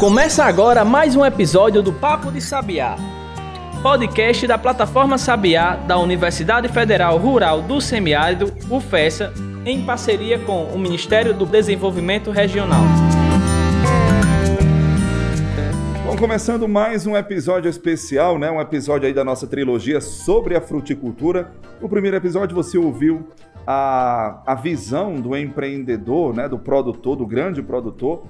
Começa agora mais um episódio do Papo de Sabiá, podcast da plataforma Sabiá da Universidade Federal Rural do Semiárido, UFESA, em parceria com o Ministério do Desenvolvimento Regional. Bom, começando mais um episódio especial, né? Um episódio aí da nossa trilogia sobre a fruticultura. No primeiro episódio você ouviu a, a visão do empreendedor, né? Do produtor, do grande produtor,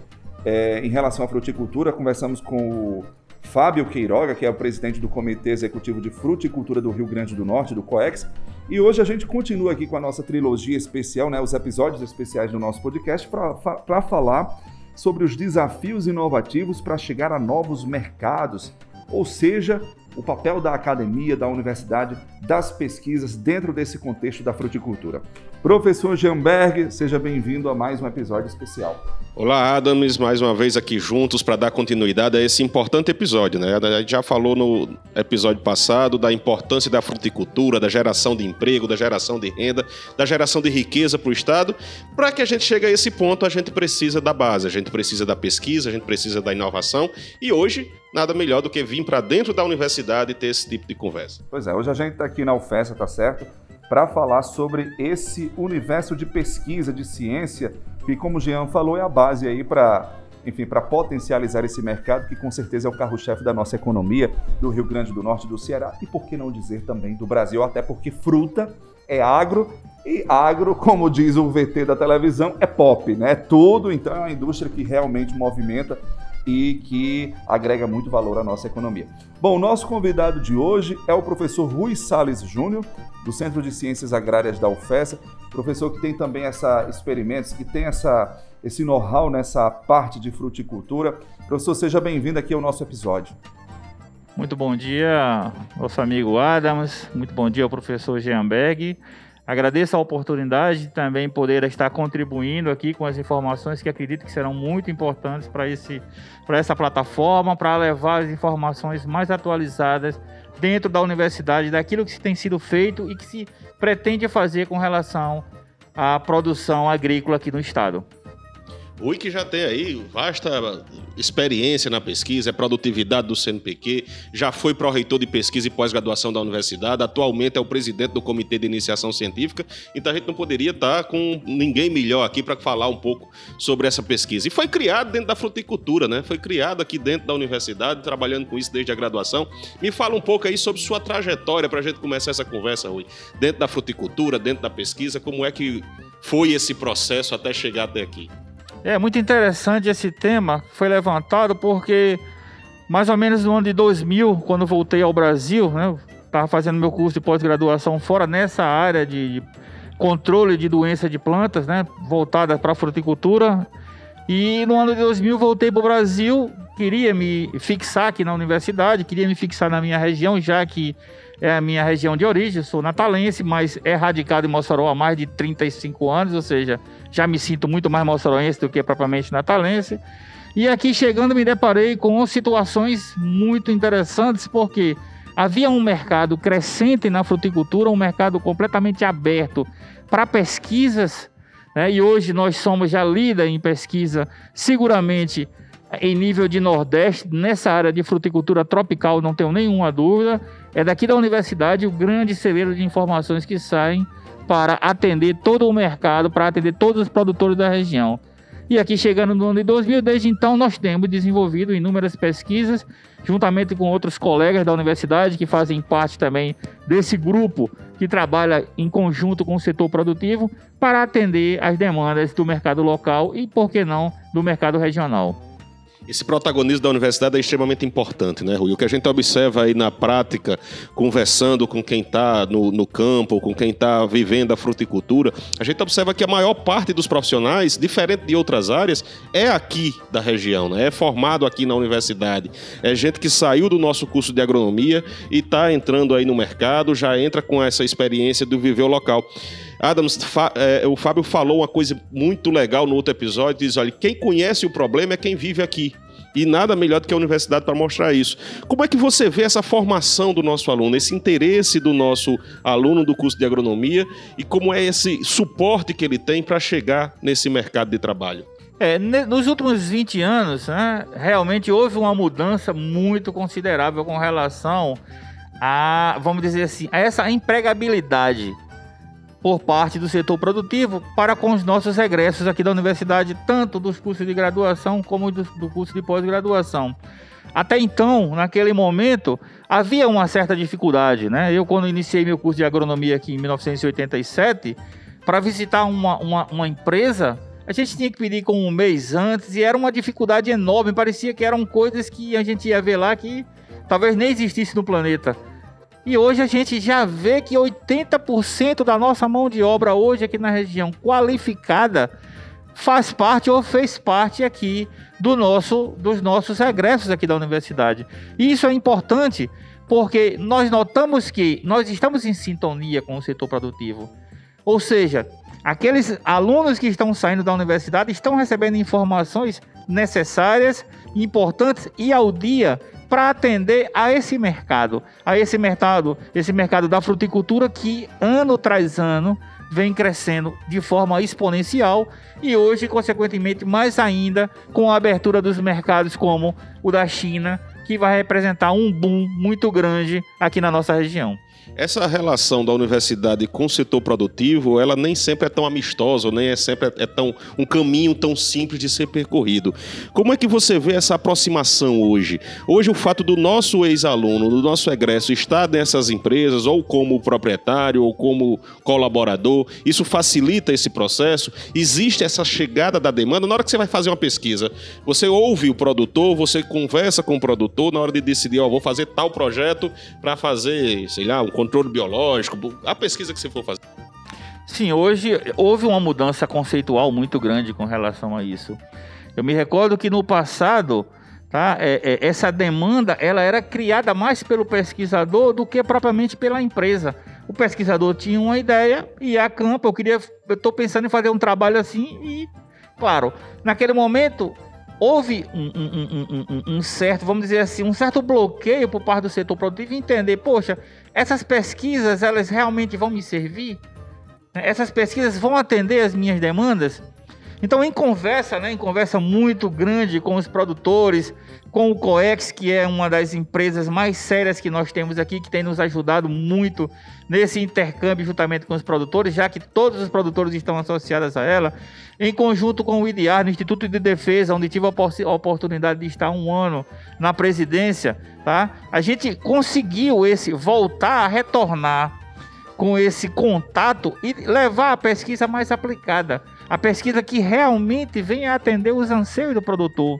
é, em relação à fruticultura. Conversamos com o Fábio Queiroga, que é o presidente do Comitê Executivo de Fruticultura do Rio Grande do Norte, do COEX. E hoje a gente continua aqui com a nossa trilogia especial, né, os episódios especiais do nosso podcast, para falar sobre os desafios inovativos para chegar a novos mercados, ou seja, o papel da academia, da universidade, das pesquisas dentro desse contexto da fruticultura. Professor Jamberg, seja bem-vindo a mais um episódio especial. Olá, Adams, mais uma vez aqui juntos para dar continuidade a esse importante episódio. Né? A gente já falou no episódio passado da importância da fruticultura, da geração de emprego, da geração de renda, da geração de riqueza para o Estado. Para que a gente chegue a esse ponto, a gente precisa da base, a gente precisa da pesquisa, a gente precisa da inovação. E hoje, nada melhor do que vir para dentro da universidade e ter esse tipo de conversa. Pois é, hoje a gente está aqui na UFESA, tá certo? Para falar sobre esse universo de pesquisa, de ciência que, como o Jean falou, é a base aí para enfim, para potencializar esse mercado que com certeza é o carro-chefe da nossa economia do Rio Grande do Norte, do Ceará e por que não dizer também do Brasil, até porque fruta é agro e agro, como diz o VT da televisão, é pop, né? É tudo, então é uma indústria que realmente movimenta e que agrega muito valor à nossa economia. Bom, nosso convidado de hoje é o professor Rui Sales Júnior, do Centro de Ciências Agrárias da UFES, professor que tem também essa experimentos, que tem essa, esse know-how nessa parte de fruticultura. Professor, seja bem-vindo aqui ao nosso episódio. Muito bom dia, nosso amigo Adams, muito bom dia ao professor Jean Berg. Agradeço a oportunidade de também poder estar contribuindo aqui com as informações que acredito que serão muito importantes para essa plataforma, para levar as informações mais atualizadas dentro da universidade, daquilo que tem sido feito e que se pretende fazer com relação à produção agrícola aqui no estado. Rui que já tem aí vasta experiência na pesquisa, é produtividade do CNPq, já foi pró-reitor de pesquisa e pós-graduação da universidade, atualmente é o presidente do Comitê de Iniciação Científica, então a gente não poderia estar com ninguém melhor aqui para falar um pouco sobre essa pesquisa. E foi criado dentro da fruticultura, né? Foi criado aqui dentro da universidade, trabalhando com isso desde a graduação. Me fala um pouco aí sobre sua trajetória para a gente começar essa conversa, Rui. Dentro da fruticultura, dentro da pesquisa, como é que foi esse processo até chegar até aqui? É muito interessante esse tema, foi levantado porque mais ou menos no ano de 2000, quando voltei ao Brasil, né, estava fazendo meu curso de pós-graduação fora nessa área de controle de doença de plantas, né, voltada para a fruticultura. E no ano de 2000 voltei para o Brasil, queria me fixar aqui na universidade, queria me fixar na minha região, já que é a minha região de origem, sou natalense, mas é radicado em Mossoró há mais de 35 anos, ou seja, já me sinto muito mais moçoroense do que propriamente natalense. E aqui chegando me deparei com situações muito interessantes, porque havia um mercado crescente na fruticultura, um mercado completamente aberto para pesquisas, né? e hoje nós somos já líder em pesquisa, seguramente em nível de Nordeste, nessa área de fruticultura tropical, não tenho nenhuma dúvida. É daqui da universidade o grande celeiro de informações que saem para atender todo o mercado, para atender todos os produtores da região. E aqui chegando no ano de 2000, desde então nós temos desenvolvido inúmeras pesquisas, juntamente com outros colegas da universidade que fazem parte também desse grupo que trabalha em conjunto com o setor produtivo para atender as demandas do mercado local e, por que não, do mercado regional. Esse protagonismo da universidade é extremamente importante, né, Rui? O que a gente observa aí na prática, conversando com quem está no, no, campo, com quem está vivendo a fruticultura, a gente observa que a maior parte dos profissionais, diferente de outras áreas, é aqui da região, né? é formado aqui na universidade. É gente que saiu do nosso curso de agronomia e está entrando aí no mercado, já entra com essa experiência do viver o local. Adams, é, o Fábio falou uma coisa muito legal no outro episódio, diz, olha, quem conhece o problema é quem vive aqui. E nada melhor do que a universidade para mostrar isso. Como é que você vê essa formação do nosso aluno, esse interesse do nosso aluno do curso de agronomia e como é esse suporte que ele tem para chegar nesse mercado de trabalho? É, nos últimos 20 anos, né, realmente houve uma mudança muito considerável com relação a, vamos dizer assim, a essa empregabilidade por parte do setor produtivo para com os nossos egressos aqui da universidade, tanto dos cursos de graduação como do, do curso de pós-graduação. Até então, naquele momento, havia uma certa dificuldade, né? Eu, quando iniciei meu curso de agronomia aqui em 1987, para visitar uma, uma, uma empresa, a gente tinha que pedir com um mês antes e era uma dificuldade enorme. Parecia que eram coisas que a gente ia ver lá que talvez nem existisse no planeta. E hoje a gente já vê que 80% da nossa mão de obra hoje aqui na região qualificada faz parte ou fez parte aqui do nosso, dos nossos regressos aqui da universidade. E isso é importante porque nós notamos que nós estamos em sintonia com o setor produtivo. Ou seja, aqueles alunos que estão saindo da universidade estão recebendo informações necessárias, importantes e ao dia para atender a esse mercado, a esse mercado, esse mercado da fruticultura que ano tras ano vem crescendo de forma exponencial e hoje, consequentemente, mais ainda com a abertura dos mercados como o da China, que vai representar um boom muito grande aqui na nossa região. Essa relação da universidade com o setor produtivo, ela nem sempre é tão amistosa, nem é sempre é tão um caminho tão simples de ser percorrido. Como é que você vê essa aproximação hoje? Hoje o fato do nosso ex-aluno, do nosso egresso estar nessas empresas ou como proprietário ou como colaborador, isso facilita esse processo? Existe essa chegada da demanda na hora que você vai fazer uma pesquisa, você ouve o produtor, você conversa com o produtor na hora de decidir, ó, vou fazer tal projeto para fazer, sei lá, um controle biológico, a pesquisa que você for fazer. Sim, hoje houve uma mudança conceitual muito grande com relação a isso. Eu me recordo que no passado, tá, é, é, essa demanda ela era criada mais pelo pesquisador do que propriamente pela empresa. O pesquisador tinha uma ideia e a campo, eu queria, eu estou pensando em fazer um trabalho assim e, claro, naquele momento houve um, um, um, um, certo, vamos dizer assim, um certo bloqueio por parte do setor produtivo entender, poxa, essas pesquisas elas realmente vão me servir? Essas pesquisas vão atender as minhas demandas? Então, em conversa, né, em conversa muito grande com os produtores, com o COEX, que é uma das empresas mais sérias que nós temos aqui, que tem nos ajudado muito nesse intercâmbio juntamente com os produtores, já que todos os produtores estão associados a ela, em conjunto com o IDIAR, no Instituto de Defesa, onde tive a oportunidade de estar um ano na presidência, tá? A gente conseguiu esse voltar a retornar com esse contato e levar a pesquisa mais aplicada a pesquisa que realmente vem a atender os anseios do produtor.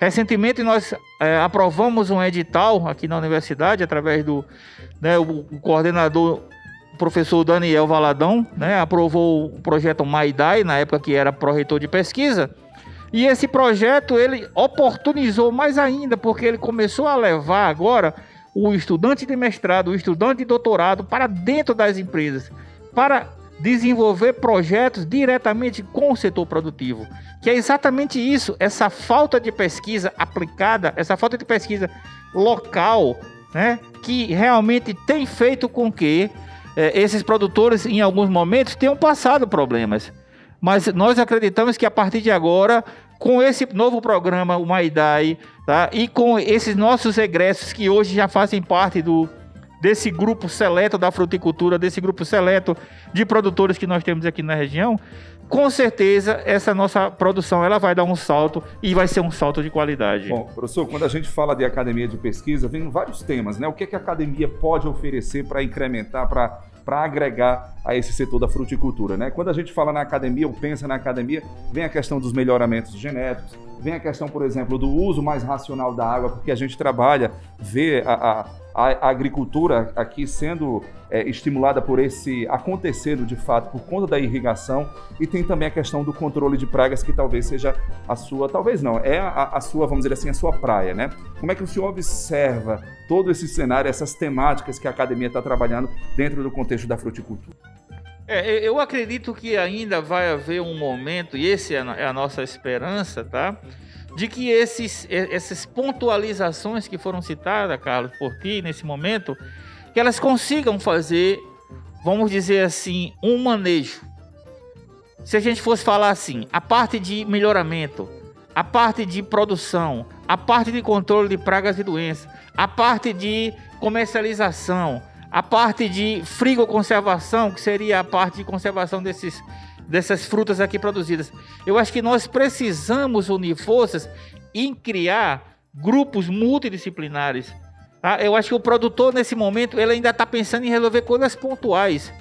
Recentemente nós é, aprovamos um edital aqui na universidade através do né, o, o coordenador o professor Daniel Valadão, né, aprovou o projeto Maidai na época que era pró-reitor de pesquisa. E esse projeto ele oportunizou mais ainda, porque ele começou a levar agora o estudante de mestrado, o estudante de doutorado para dentro das empresas, para desenvolver projetos diretamente com o setor produtivo, que é exatamente isso, essa falta de pesquisa aplicada, essa falta de pesquisa local, né, que realmente tem feito com que é, esses produtores, em alguns momentos, tenham passado problemas. Mas nós acreditamos que a partir de agora, com esse novo programa, o Maidai, tá, e com esses nossos egressos que hoje já fazem parte do desse grupo seleto da fruticultura, desse grupo seleto de produtores que nós temos aqui na região, com certeza essa nossa produção ela vai dar um salto e vai ser um salto de qualidade. Bom, professor, quando a gente fala de academia de pesquisa, vem vários temas, né? O que, é que a academia pode oferecer para incrementar, para para agregar a esse setor da fruticultura. Né? Quando a gente fala na academia ou pensa na academia, vem a questão dos melhoramentos genéticos, vem a questão, por exemplo, do uso mais racional da água, porque a gente trabalha, vê a, a a, agricultura aqui sendo é, estimulada por esse acontecendo de fato por conta da irrigação e tem também a questão do controle de pragas que talvez seja a sua, talvez não, é a, a sua, vamos dizer assim, a sua praia, né? Como é que o senhor observa todo esse cenário, essas temáticas que a academia está trabalhando dentro do contexto da fruticultura? É, eu acredito que ainda vai haver um momento, e esse é a é nossa esperança, tá? De que esses, essas pontualizações que foram citadas, Carlos, por ti nesse momento, que elas consigam fazer, vamos dizer assim, um manejo. Se a gente fosse falar assim, a parte de melhoramento, a parte de produção, a parte de controle de pragas e doenças, a parte de comercialização, a parte de frigoconservação, que seria a parte de conservação desses, dessas frutas aqui produzidas. Eu acho que nós precisamos unir forças em criar grupos multidisciplinares. Tá? Eu acho que o produtor, nesse momento, ele ainda está pensando em resolver coisas pontuais.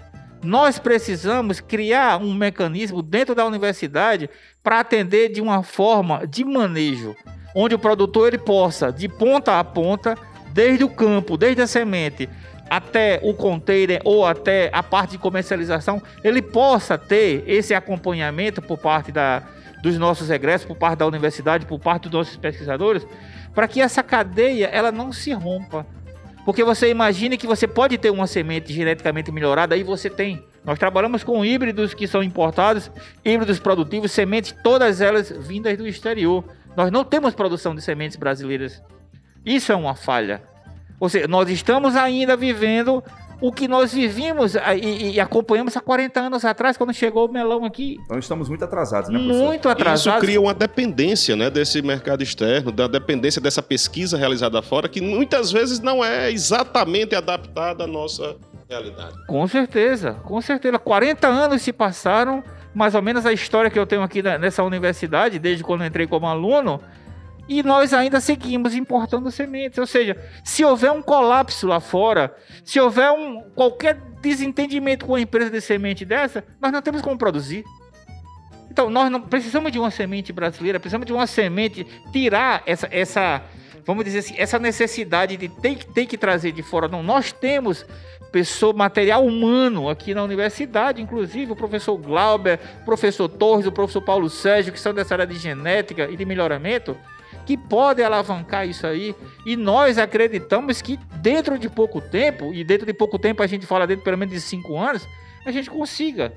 Nós precisamos criar um mecanismo dentro da universidade para atender de uma forma de manejo, onde o produtor ele possa, de ponta a ponta, desde o campo, desde a semente, até o container ou até a parte de comercialização, ele possa ter esse acompanhamento por parte da, dos nossos egressos, por parte da universidade, por parte dos nossos pesquisadores, para que essa cadeia ela não se rompa. Porque você imagine que você pode ter uma semente geneticamente melhorada, aí você tem. Nós trabalhamos com híbridos que são importados, híbridos produtivos, sementes, todas elas vindas do exterior. Nós não temos produção de sementes brasileiras. Isso é uma falha. Ou seja, nós estamos ainda vivendo o que nós vivíamos e, e, acompanhamos há 40 anos atrás, quando chegou o melão aqui. Então estamos muito atrasados, né, professor? Muito atrasados. Isso cria uma dependência né, desse mercado externo, da dependência dessa pesquisa realizada fora, que muitas vezes não é exatamente adaptada à nossa realidade. Com certeza, com certeza. 40 anos se passaram, mais ou menos a história que eu tenho aqui nessa universidade, desde quando entrei como aluno, e nós ainda seguimos importando sementes. Ou seja, se houver um colapso lá fora, se houver um, qualquer desentendimento com a empresa de semente dessa, nós não temos como produzir. Então, nós não precisamos de uma semente brasileira, precisamos de uma semente, tirar essa, essa vamos dizer assim, essa necessidade de ter, ter que trazer de fora. Não, nós temos pessoa, material humano aqui na universidade, inclusive o professor Glauber, o professor Torres, o professor Paulo Sérgio, que são dessa área de genética e de melhoramento, que pode alavancar isso aí. E nós acreditamos que dentro de pouco tempo, e dentro de pouco tempo a gente fala dentro pelo menos de cinco anos, a gente consiga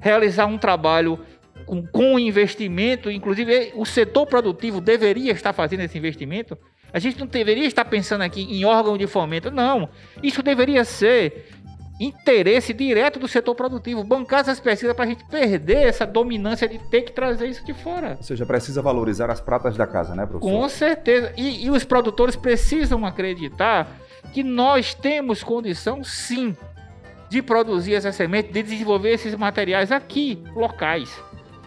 realizar um trabalho com, com investimento, inclusive o setor produtivo deveria estar fazendo esse investimento. A gente não deveria estar pensando aqui em órgão de fomento, não. Isso deveria ser interesse direto do setor produtivo, bancar essas pesquisas para a gente perder essa dominância de ter que trazer isso de fora. Ou seja, precisa valorizar as pratas da casa, né, professor? Com certeza. E, e os produtores precisam acreditar que nós temos condição, sim, de produzir essa semente, de desenvolver esses materiais aqui, locais,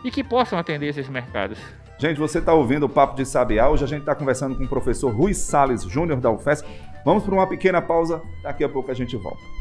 e que possam atender esses mercados. Gente, você está ouvindo o Papo de Sabiá. Hoje a gente está conversando com o professor Rui Sales Júnior da UFES. Vamos para uma pequena pausa, daqui a pouco a gente volta.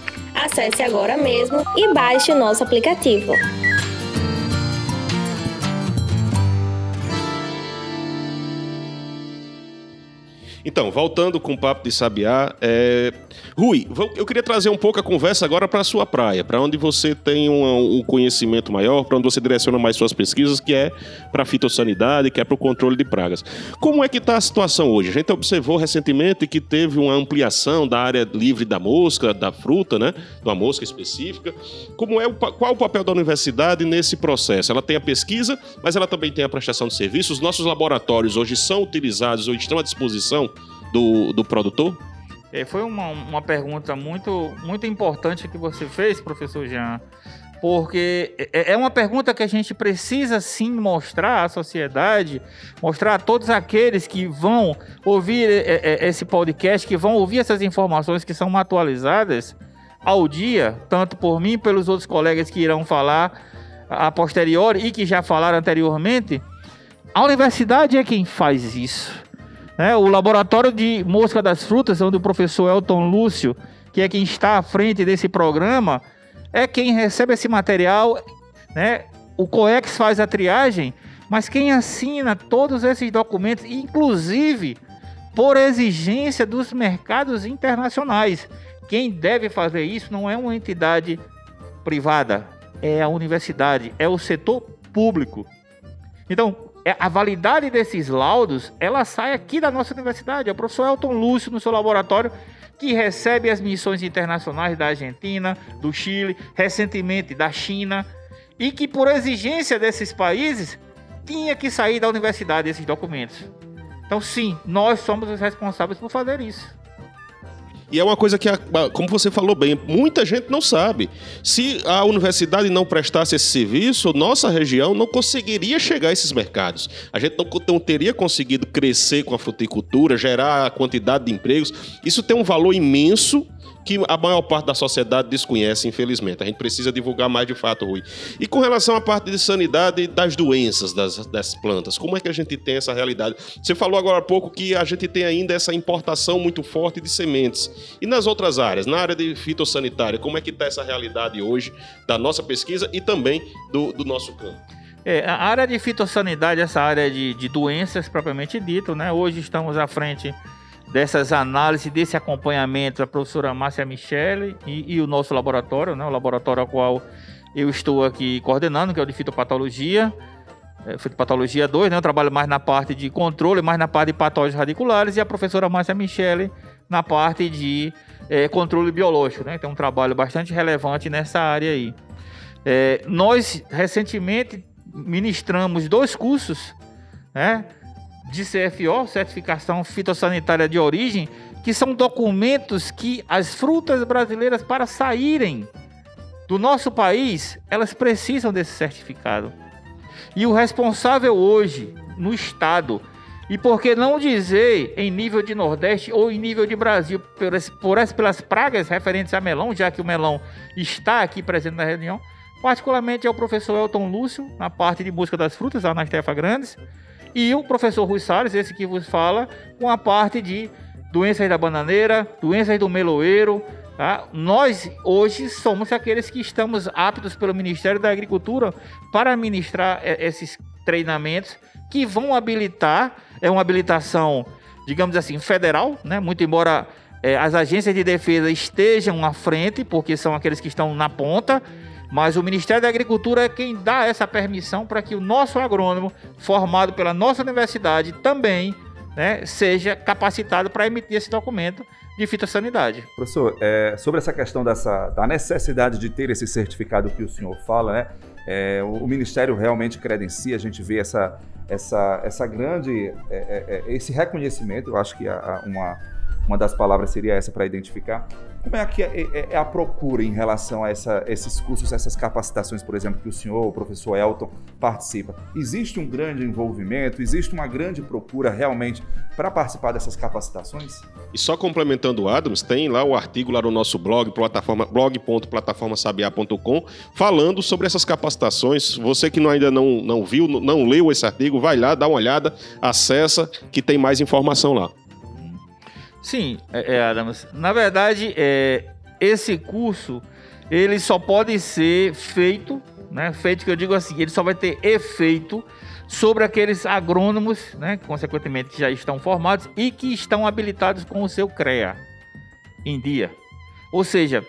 Acesse agora mesmo e baixe o nosso aplicativo. Então, voltando com o papo de Sabiá, é... Rui, eu queria trazer um pouco a conversa agora para a sua praia, para onde você tem um, um conhecimento maior, para onde você direciona mais suas pesquisas, que é para a fitossanidade, que é para o controle de pragas. Como é que está a situação hoje? A gente observou recentemente que teve uma ampliação da área livre da mosca, da fruta, né? De uma mosca específica. Como é o, qual o papel da universidade nesse processo? Ela tem a pesquisa, mas ela também tem a prestação de serviços. Os nossos laboratórios hoje são utilizados ou estão à disposição do, do produtor? É, foi uma, uma pergunta muito, muito importante que você fez, professor Jean, porque é, é uma pergunta que a gente precisa sim mostrar à sociedade, mostrar a todos aqueles que vão ouvir é, é, esse podcast, que vão ouvir essas informações que são atualizadas ao dia, tanto por mim pelos outros colegas que irão falar a posteriori e que já falaram anteriormente. A universidade é quem faz isso. Né? O laboratório de mosca das frutas, onde o professor Elton Lúcio, que é quem está à frente desse programa, é quem recebe esse material, né? O COEX faz a triagem, mas quem assina todos esses documentos, inclusive por exigência dos mercados internacionais. Quem deve fazer isso não é uma entidade privada, é a universidade, é o setor público. Então, a validade desses laudos, ela sai aqui da nossa universidade. É o professor Elton Lúcio, no seu laboratório, que recebe as missões internacionais da Argentina, do Chile, recentemente da China, e que, por exigência desses países, tinha que sair da universidade esses documentos. Então, sim, nós somos os responsáveis por fazer isso. E é uma coisa que, como você falou bem, muita gente não sabe. Se a universidade não prestasse esse serviço, nossa região não conseguiria chegar a esses mercados. A gente não, não teria conseguido crescer com a fruticultura, gerar a quantidade de empregos. Isso tem um valor imenso que a maior parte da sociedade desconhece, infelizmente. A gente precisa divulgar mais de fato, Rui. E com relação à parte de sanidade das doenças das, das plantas, como é que a gente tem essa realidade? Você falou agora há pouco que a gente tem ainda essa importação muito forte de sementes. E nas outras áreas, na área de fitossanitária, como é que está essa realidade hoje da nossa pesquisa e também do, do nosso campo? É, a área de fitossanidade, essa área de, de doenças propriamente dito, né? Hoje estamos à frente dessas análises, desse acompanhamento, a professora Márcia Michele e, e, o nosso laboratório, né, o laboratório ao qual eu estou aqui coordenando, que é o de fitopatologia, é, fitopatologia 2, né, eu trabalho mais na parte de controle, mais na parte de patógenos radiculares, e a professora Márcia Michele na parte de é, controle biológico, né, tem um trabalho bastante relevante nessa área aí. É, nós, recentemente, ministramos dois cursos, né, de CFO, Certificação Fitossanitária de Origem, que são documentos que as frutas brasileiras, para saírem do nosso país, elas precisam desse certificado. E o responsável hoje, no Estado, e por que não dizer em nível de Nordeste ou em nível de Brasil, por, por, pelas pragas referentes a melão, já que o melão está aqui presente na reunião, particularmente é o professor Elton Lúcio, na parte de busca das frutas, lá na Estefa Grandes, e o professor Rui Salles, esse que vos fala, com a parte de doenças da bananeira, doenças do meloeiro. Tá? Nós hoje somos aqueles que estamos aptos pelo Ministério da Agricultura para ministrar esses treinamentos que vão habilitar, é uma habilitação, digamos assim, federal, né? muito embora é, as agências de defesa estejam à frente, porque são aqueles que estão na ponta, mas o Ministério da Agricultura é quem dá essa permissão para que o nosso agrônomo, formado pela nossa universidade, também né, seja capacitado para emitir esse documento de fitossanidade. Professor, é, sobre essa questão dessa, da necessidade de ter esse certificado que o senhor fala, né? É, o, o, Ministério realmente credencia, a gente vê essa, essa, essa grande, é, é, é esse reconhecimento, eu acho que a, a uma uma das palavras seria essa para identificar. Como é que é, é, é, a procura em relação a essa, esses cursos, essas capacitações, por exemplo, que o senhor, o professor Elton, participa? Existe um grande envolvimento, existe uma grande procura realmente para participar dessas capacitações? E só complementando o Adams, tem lá o artigo lá no nosso blog, plataforma, blog.plataformasabiá.com, falando sobre essas capacitações. Você que não, ainda não, não viu, não leu esse artigo, vai lá, dá uma olhada, acessa, que tem mais informação lá. Sim, é, é, Adams. Na verdade, é, esse curso ele só pode ser feito, né? Feito que eu digo assim, ele só vai ter efeito sobre aqueles agrônomos, né? Consequentemente, que já estão formados e que estão habilitados com o seu CREA em dia. Ou seja,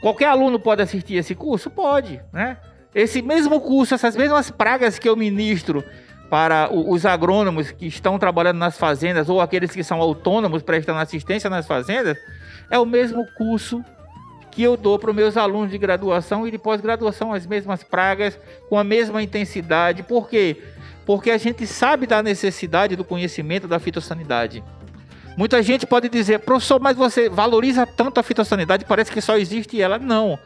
qualquer aluno pode assistir esse curso? Pode, né? Esse mesmo curso, essas mesmas pragas que eu ministro para os agrônomos que estão trabalhando nas fazendas ou aqueles que são autônomos prestando assistência nas fazendas, é o mesmo curso que eu dou para os meus alunos de graduação e de pós-graduação, as mesmas pragas, com a mesma intensidade. Por quê? Porque a gente sabe da necessidade do conhecimento da fitossanidade. Muita gente pode dizer, professor, mas você valoriza tanto a fitossanidade, parece que só existe ela. Não.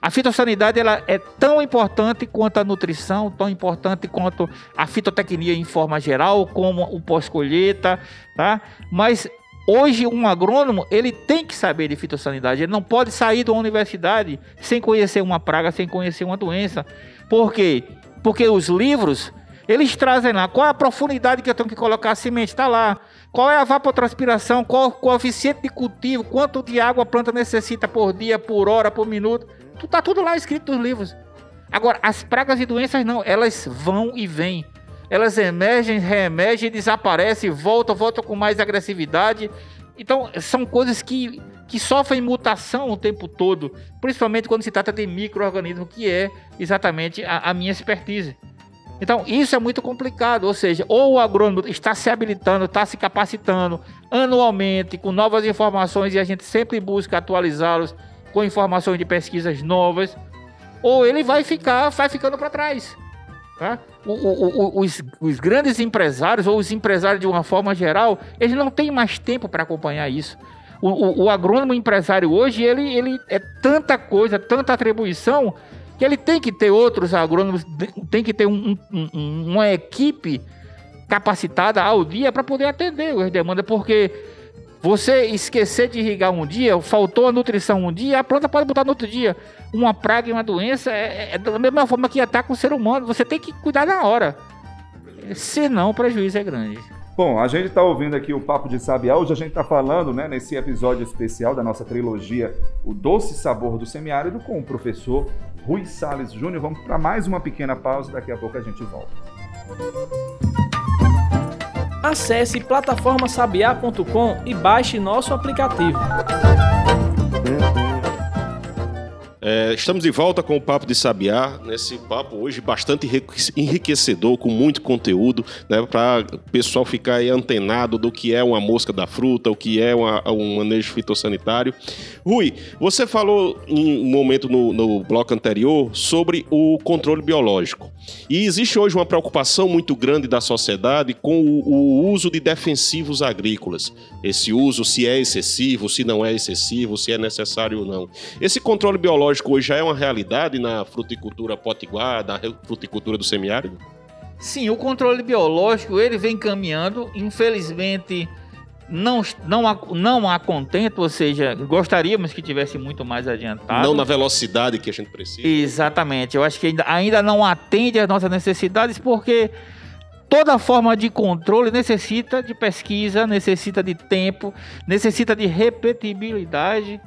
A fitossanidade ela é tão importante quanto a nutrição, tão importante quanto a fitotecnia em forma geral, como o pós-colheita, tá? Mas hoje um agrônomo ele tem que saber de fitossanidade. Ele não pode sair da universidade sem conhecer uma praga, sem conhecer uma doença. Por quê? Porque os livros eles trazem lá qual é a profundidade que eu tenho que colocar a semente, está lá. Qual é a vapotranspiração, qual o coeficiente de cultivo, quanto de água a planta necessita por dia, por hora, por minuto. Tá tudo lá escrito nos livros. Agora, as pragas e doenças não, elas vão e vêm. Elas emergem, reemergem, desaparecem, voltam, voltam com mais agressividade. Então, são coisas que, que sofrem mutação o tempo todo, principalmente quando se trata de micro-organismo, que é exatamente a, a minha expertise. Então, isso é muito complicado, ou seja, ou o agrônomo está se habilitando, está se capacitando anualmente com novas informações e a gente sempre busca atualizá-los com informações de pesquisas novas, ou ele vai ficar, vai ficando para trás. Tá? O, o, o, os, os, grandes empresários, ou os empresários de uma forma geral, eles não têm mais tempo para acompanhar isso. O, agrônomo empresário hoje, ele, ele é tanta coisa, tanta atribuição, que ele tem que ter outros agrônomos, tem que ter um, um, uma equipe capacitada ao dia para poder atender as demandas, porque você esquecer de irrigar um dia, faltou a nutrição um dia, a planta pode botar no outro dia. Uma praga e uma doença é, é da mesma forma que ataca o ser humano, você tem que cuidar na hora. Senão o prejuízo é grande. Bom, a gente está ouvindo aqui o Papo de Sabiá. Hoje a gente está falando, né, nesse episódio especial da nossa trilogia O Doce Sabor do Semiárido, com o professor Rui Sales Júnior. Vamos para mais uma pequena pausa, daqui a pouco a gente volta. Acesse plataformasabiá.com e baixe nosso aplicativo. É, estamos de volta com o Papo de Sabiá, nesse papo hoje bastante enriquecedor, com muito conteúdo, né, para o pessoal ficar antenado do que é uma mosca da fruta, o que é uma, um manejo fitossanitário. Rui, você falou em um momento no, no bloco anterior sobre o controle biológico. E existe hoje uma preocupação muito grande da sociedade com o, o uso de defensivos agrícolas. Esse uso, se é excessivo, se não é excessivo, se é necessário ou não. Esse controle biológico biológico hoje já é uma realidade na fruticultura potiguar, na fruticultura do semiárido? Sim, o controle biológico ele vem caminhando, infelizmente não, não, há, não há contento, ou seja, gostaríamos que tivesse muito mais adiantado. Não na velocidade que a gente precisa. Exatamente, eu acho que ainda, ainda não atende às nossas necessidades, porque toda forma de controle necessita de pesquisa, necessita de tempo, necessita de repetibilidade.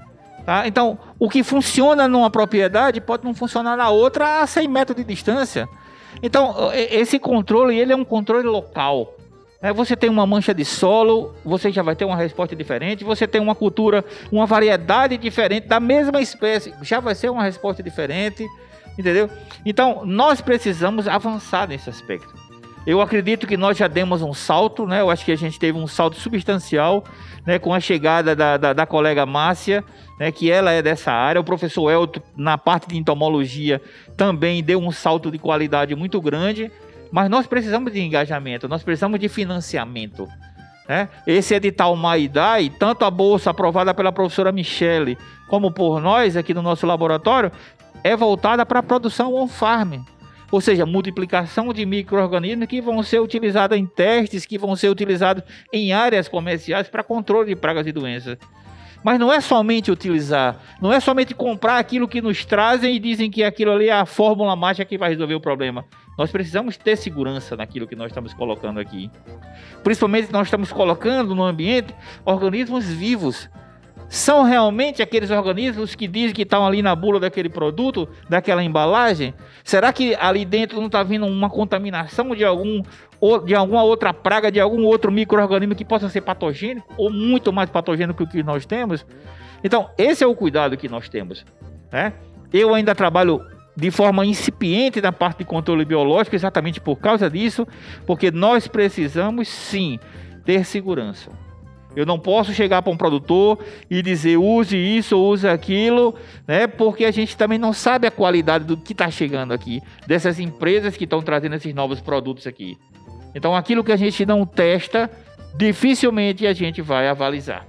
Tá? Então, o que funciona numa propriedade pode não funcionar na outra a 100 metros de distância. Então, esse controle ele é um controle local. É, você tem uma mancha de solo, você já vai ter uma resposta diferente. Você tem uma cultura, uma variedade diferente da mesma espécie, já vai ser uma resposta diferente. Entendeu? Então, nós precisamos avançar nesse aspecto. Eu acredito que nós já demos um salto, né? Eu acho que a gente teve um salto substancial, né? Com a chegada da, da, da colega Márcia, né? Que ela é dessa área. O professor Elton, na parte de entomologia, também deu um salto de qualidade muito grande. Mas nós precisamos de engajamento, nós precisamos de financiamento. Né? Esse edital Maidai, tanto a bolsa aprovada pela professora Michele, como por nós aqui no nosso laboratório, é voltada para a produção on-farm ou seja, multiplicação de micro-organismos que vão ser utilizados em testes, que vão ser utilizados em áreas comerciais para controle de pragas e doenças. Mas não é somente utilizar, não é somente comprar aquilo que nos trazem e dizem que aquilo ali é a fórmula mágica que vai resolver o problema. Nós precisamos ter segurança naquilo que nós estamos colocando aqui. Principalmente nós estamos colocando no ambiente organismos vivos são realmente aqueles organismos que dizem que estão ali na bula daquele produto, daquela embalagem? Será que ali dentro não está vindo uma contaminação de algum de alguma outra praga, de algum outro microorganismo que possa ser patogênico ou muito mais patogênico que o que nós temos? Então, esse é o cuidado que nós temos. Né? Eu ainda trabalho de forma incipiente na parte de controle biológico, exatamente por causa disso, porque nós precisamos sim ter segurança. Eu não posso chegar para um produtor e dizer use isso, use aquilo, né? Porque a gente também não sabe a qualidade do que está chegando aqui, dessas empresas que estão trazendo esses novos produtos aqui. Então, aquilo que a gente não testa, dificilmente a gente vai avalizar.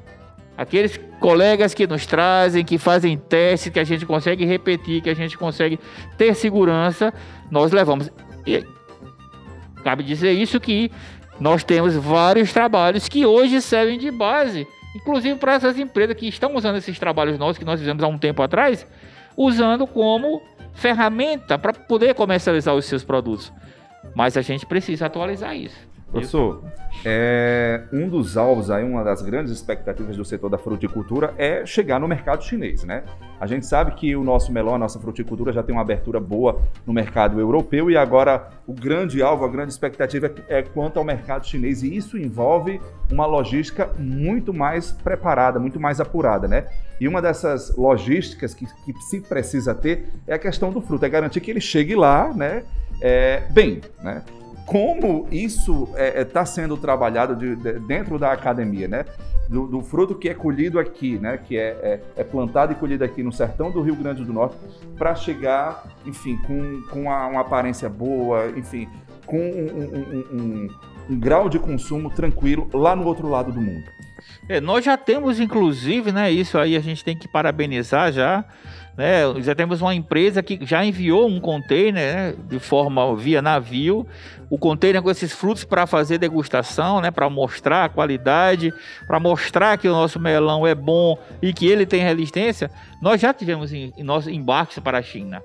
Aqueles colegas que nos trazem, que fazem testes, que a gente consegue repetir, que a gente consegue ter segurança, nós levamos. E cabe dizer isso que nós temos vários trabalhos que hoje servem de base, inclusive para essas empresas que estão usando esses trabalhos nossos que nós fizemos há um tempo atrás, usando como ferramenta para poder comercializar os seus produtos. Mas a gente precisa atualizar isso. Professor, é, um dos alvos aí, uma das grandes expectativas do setor da fruticultura é chegar no mercado chinês, né? A gente sabe que o nosso melão, a nossa fruticultura já tem uma abertura boa no mercado europeu e agora o grande alvo, a grande expectativa é, é quanto ao mercado chinês e isso envolve uma logística muito mais preparada, muito mais apurada, né? E uma dessas logísticas que, que se precisa ter é a questão do fruto, é garantir que ele chegue lá, né? É, bem, né? Como isso está é, é tá sendo trabalhado de, de, dentro da academia, né? Do, do, fruto que é colhido aqui, né? Que é, é, é, plantado e colhido aqui no sertão do Rio Grande do Norte, para chegar, enfim, com, com uma, uma, aparência boa, enfim, com um, um, um, um, grau de consumo tranquilo lá no outro lado do mundo. É, nós já temos, inclusive, né? Isso aí a gente tem que parabenizar já né? Já temos uma empresa que já enviou um container né, de forma via navio, o container com esses frutos para fazer degustação, né, para mostrar a qualidade, para mostrar que o nosso melão é bom e que ele tem resistência. Nós já tivemos em, em nossos embarques para a China.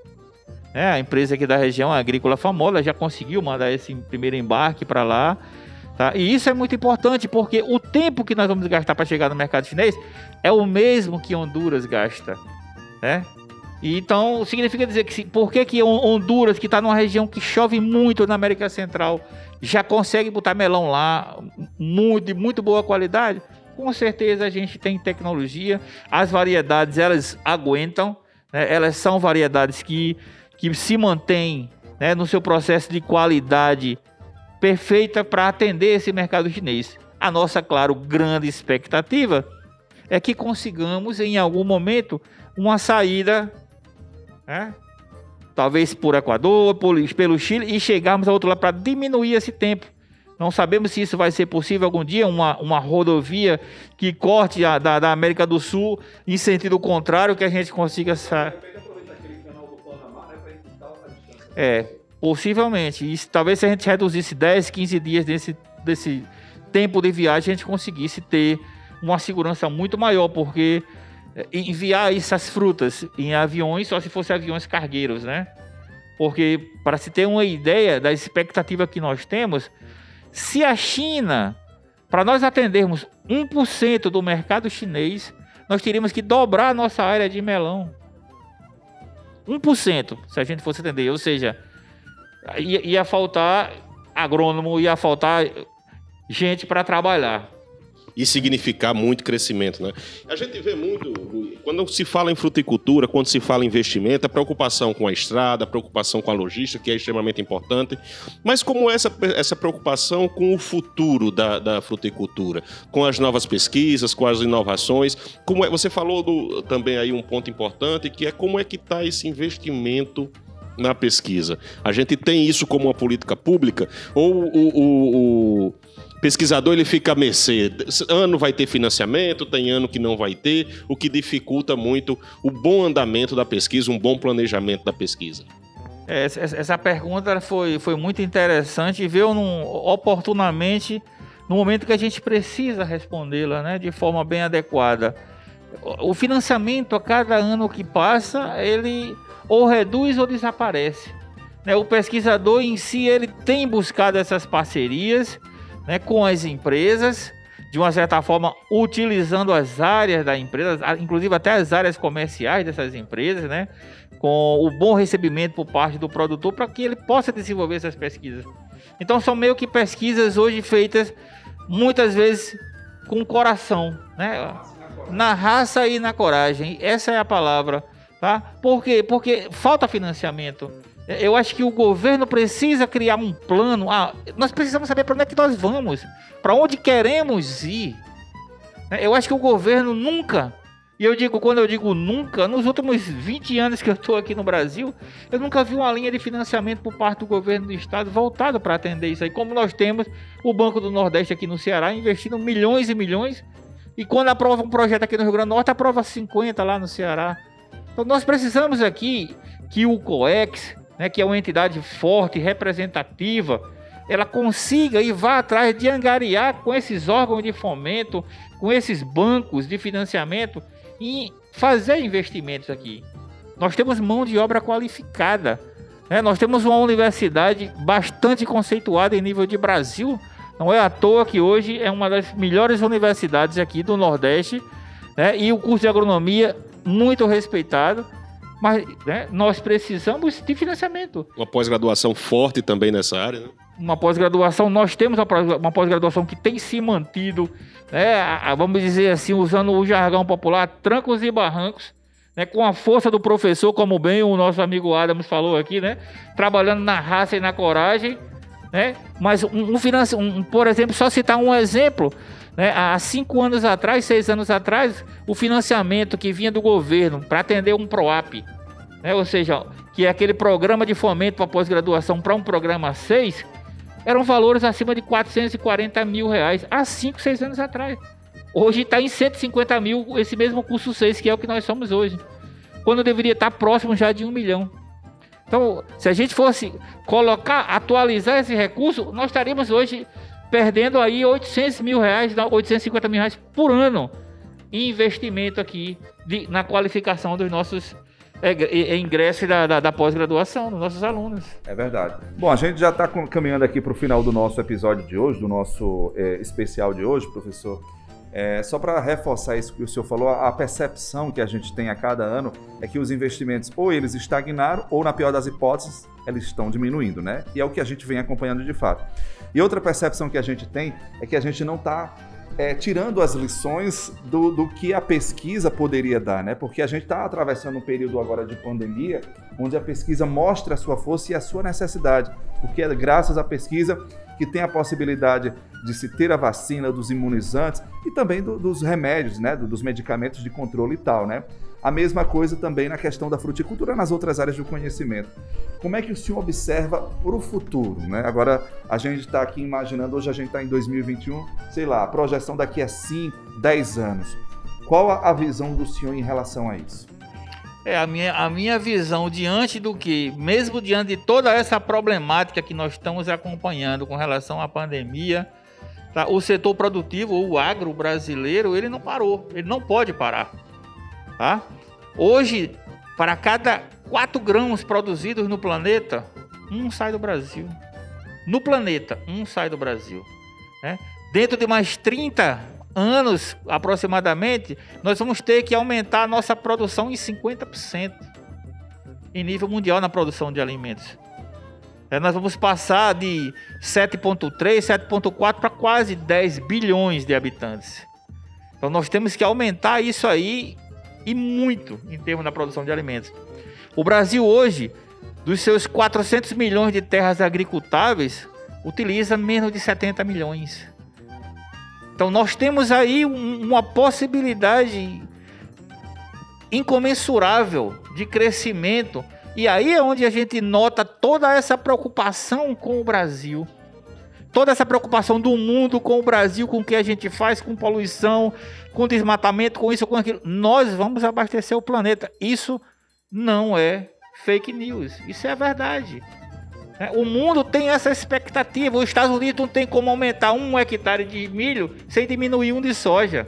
É, a empresa aqui da região agrícola famosa já conseguiu mandar esse primeiro embarque para lá. Tá? E isso é muito importante porque o tempo que nós vamos gastar para chegar no mercado chinês é o mesmo que Honduras gasta. Né? Então, significa dizer que por que, que Honduras, que está numa região que chove muito na América Central, já consegue botar melão lá, muito, de muito boa qualidade? Com certeza a gente tem tecnologia, as variedades elas aguentam, né? elas são variedades que, que se mantêm né, no seu processo de qualidade perfeita para atender esse mercado chinês. A nossa, claro, grande expectativa é que consigamos em algum momento uma saída né? talvez por Equador, por, pelo Chile, e chegarmos ao outro lado para diminuir esse tempo. Não sabemos se isso vai ser possível algum dia, uma, uma rodovia que corte a, da, da América do Sul em sentido contrário, que a gente consiga. É, possivelmente. E, talvez se a gente reduzisse 10, 15 dias desse, desse tempo de viagem, a gente conseguisse ter uma segurança muito maior, porque enviar essas frutas em aviões só se fossem aviões cargueiros, né? Porque, para se ter uma ideia da expectativa que nós temos, se a China, para nós atendermos 1% do mercado chinês, nós teríamos que dobrar a nossa área de melão. 1%, se a gente fosse atender. Ou seja, ia, ia faltar agrônomo, ia faltar gente para trabalhar e significar muito crescimento. Né? A gente vê muito, quando se fala em fruticultura, quando se fala em investimento, a preocupação com a estrada, a preocupação com a logística, que é extremamente importante, mas como essa, essa preocupação com o futuro da, da fruticultura, com as novas pesquisas, com as inovações, como é, você falou do, também aí um ponto importante, que é como é que está esse investimento na pesquisa. A gente tem isso como uma política pública ou o, o, o pesquisador ele fica a mercê. Ano vai ter financiamento, tem ano que não vai ter, o que dificulta muito o bom andamento da pesquisa, um bom planejamento da pesquisa. É, essa, pergunta foi, foi muito interessante e veio num, oportunamente no momento que a gente precisa respondê-la né, de forma bem adequada. O financiamento a cada ano que passa, ele ou reduz ou desaparece. Né, o pesquisador em si ele tem buscado essas parcerias né, com as empresas, de uma certa forma utilizando as áreas da empresa, inclusive até as áreas comerciais dessas empresas, né, com o bom recebimento por parte do produtor para que ele possa desenvolver essas pesquisas. Então são meio que pesquisas hoje feitas muitas vezes com coração, né? Na raça e na coragem. Essa é a palavra, tá? Por quê? Porque falta financiamento. Eu acho que o governo precisa criar um plano. Ah, nós precisamos saber para onde é que nós vamos, para onde queremos ir. Né, eu acho que o governo nunca, e eu digo, quando eu digo nunca, nos últimos 20 anos que eu estou aqui no Brasil, eu nunca vi uma linha de financiamento por parte do governo do estado voltado para atender isso aí. Como nós temos o Banco do Nordeste aqui no Ceará investindo milhões e milhões, e quando aprova um projeto aqui no Rio Grande do Norte, aprova 50 lá no Ceará. Então nós precisamos aqui que o COEX, né, que é uma entidade forte, representativa, ela consiga e vá atrás de angariar com esses órgãos de fomento, com esses bancos de financiamento e fazer investimentos aqui. Nós temos mão de obra qualificada. Né? Nós temos uma universidade bastante conceituada em nível de Brasil Não é à toa que hoje é uma das melhores universidades aqui do Nordeste, né? E o curso de agronomia muito respeitado. Mas né, nós precisamos de financiamento. Uma pós-graduação forte também nessa área, né? Uma pós-graduação, nós temos uma pós-graduação que tem se mantido, né, vamos dizer assim, usando o jargão popular, trancos e barrancos, né, com a força do professor, como bem o nosso amigo Adams falou aqui, né, trabalhando na raça e na coragem, né, mas um, um, um por exemplo, só citar um exemplo, né, há cinco anos atrás, seis anos atrás, o financiamento que vinha do governo para atender um PROAP, né, ou seja, que é aquele programa de fomento para pós-graduação para um programa 6, eram valores acima de 440 mil reais há 5, 6 anos atrás. Hoje está em 150 mil esse mesmo curso 6, que é o que nós somos hoje. Quando deveria estar tá próximo já de um milhão. Então, se a gente fosse colocar, atualizar esse recurso, nós estaríamos hoje perdendo aí 800 mil reais, 850 mil reais por ano em investimento aqui de, na qualificação dos nossos é, é, é ingresso da, da, da pós-graduação dos nossos alunos. É verdade. Bom, a gente já está caminhando aqui para o final do nosso episódio de hoje, do nosso é, especial de hoje, professor. É, só para reforçar isso que o senhor falou, a percepção que a gente tem a cada ano é que os investimentos ou eles estagnaram ou, na pior das hipóteses, eles estão diminuindo, né? E é o que a gente vem acompanhando de fato. E outra percepção que a gente tem é que a gente não está é, tirando as lições do, do, que a pesquisa poderia dar, né? Porque a gente está atravessando um período agora de pandemia, onde a pesquisa mostra a sua força e a sua necessidade, porque é graças à pesquisa que tem a possibilidade de se ter a vacina, dos imunizantes e também do, dos remédios, né? dos medicamentos de controle e tal, né? A mesma coisa também na questão da fruticultura nas outras áreas do conhecimento. Como é que o senhor observa para o futuro? Né? Agora, a gente está aqui imaginando, hoje a gente está em 2021, sei lá, a projeção daqui a 5, 10 anos. Qual a visão do senhor em relação a isso? É, a minha, a minha visão diante do que, mesmo diante de toda essa problemática que nós estamos acompanhando com relação à pandemia, tá? o setor produtivo, o agro brasileiro, ele não parou, ele não pode parar. Tá? Hoje, para cada 4 grãos produzidos no planeta, um sai do Brasil. No planeta, um sai do Brasil. Né? Dentro de mais 30 anos, aproximadamente, nós vamos ter que aumentar a nossa produção em 50% em nível mundial na produção de alimentos. É, nós vamos passar de 7,3, 7,4 para quase 10 bilhões de habitantes. Então nós temos que aumentar isso aí e muito em termos da produção de alimentos. O Brasil hoje, dos seus 400 milhões de terras agricultáveis, utiliza menos de 70 milhões. Então nós temos aí um, uma possibilidade incomensurável de crescimento. E aí é onde a gente nota toda essa preocupação com o Brasil toda essa preocupação do mundo com o Brasil, com o que a gente faz, com poluição, com desmatamento, com isso, com aquilo. Nós vamos abastecer o planeta. Isso não é fake news. Isso é verdade. É, o mundo tem essa expectativa. Os Estados Unidos não tem como aumentar um hectare de milho sem diminuir um de soja.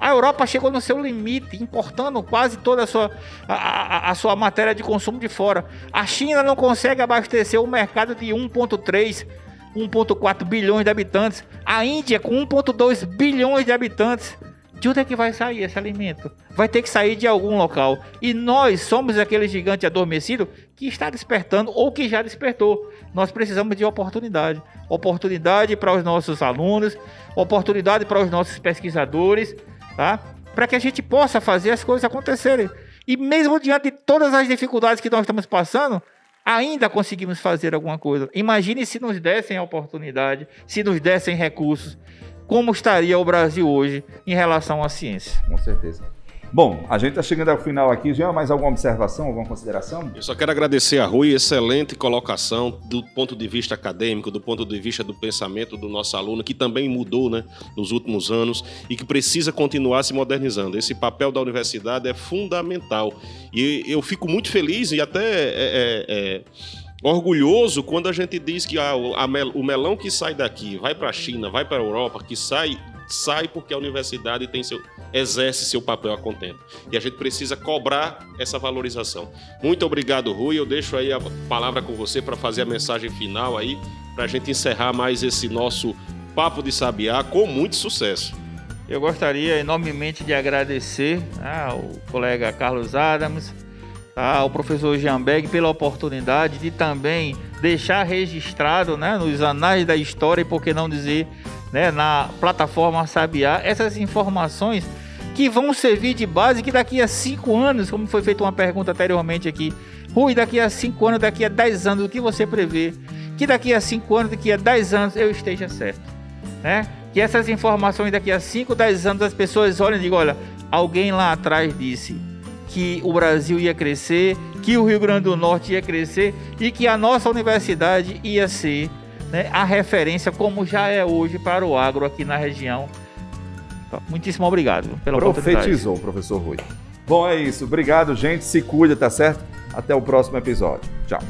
A Europa chegou no seu limite, importando quase toda a sua, a, a, a, sua matéria de consumo de fora. A China não consegue abastecer o mercado de 1,3 1,4 bilhões de habitantes. A Índia, com 1,2 bilhões de habitantes. De onde é que vai sair esse alimento? Vai ter que sair de algum local. E nós somos aquele gigante adormecido que está despertando ou que já despertou. Nós precisamos de oportunidade. Oportunidade para os nossos alunos, oportunidade para os nossos pesquisadores, tá? Para que a gente possa fazer as coisas acontecerem. E mesmo diante de todas as dificuldades que nós estamos passando, ainda conseguimos fazer alguma coisa. Imagine se nos dessem a oportunidade, se nos dessem recursos, como estaria o Brasil hoje em relação à ciência. Com certeza. Bom, a gente está chegando ao final aqui. Já mais alguma observação, alguma consideração? Eu só quero agradecer a Rui, excelente colocação do ponto de vista acadêmico, do ponto de vista do pensamento do nosso aluno, que também mudou né, nos últimos anos e que precisa continuar se modernizando. Esse papel da universidade é fundamental. E eu fico muito feliz e até. É, é, é orgulhoso quando a gente diz que ah, o melão que sai daqui vai para a China, vai para a Europa, que sai sai porque a universidade tem seu, exerce seu papel a contento. E a gente precisa cobrar essa valorização. Muito obrigado, Rui. Eu deixo aí a palavra com você para fazer a mensagem final aí para a gente encerrar mais esse nosso Papo de Sabiá com muito sucesso. Eu gostaria enormemente de agradecer né, ao colega Carlos Adams, ao professor Jean Beg pela oportunidade de também deixar registrado né, nos anais da história e por que não dizer né, na plataforma Sabiá essas informações que vão servir de base que daqui a cinco anos, como foi feita uma pergunta anteriormente aqui, Rui, daqui a cinco anos, daqui a dez anos, o que você prevê? Que daqui a cinco anos, daqui a dez anos eu esteja certo, né? Que essas informações daqui a cinco, dez anos as pessoas olhem e digam, olha, alguém lá atrás disse que o Brasil ia crescer, que o Rio Grande do Norte ia crescer e que a nossa universidade ia ser né, a referência como já é hoje para o agro aqui na região Muitíssimo obrigado pela Profetizou, professor Rui. Bom, é isso. Obrigado, gente. Se cuida, tá certo? Até o próximo episódio. Tchau.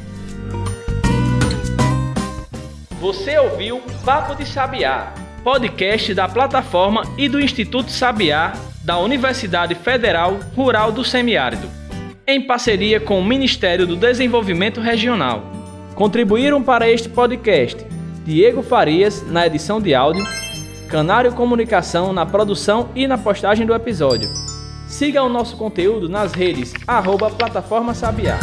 Você ouviu Papo de Sabiá, podcast da plataforma e do Instituto Sabiá da Universidade Federal Rural do Semiárido, em parceria com o Ministério do Desenvolvimento Regional. Contribuíram para este podcast Diego Farias na edição de áudio Canário Comunicação na produção e na postagem do episódio. Siga o nosso conteúdo nas redes arroba Plataforma Sabiá.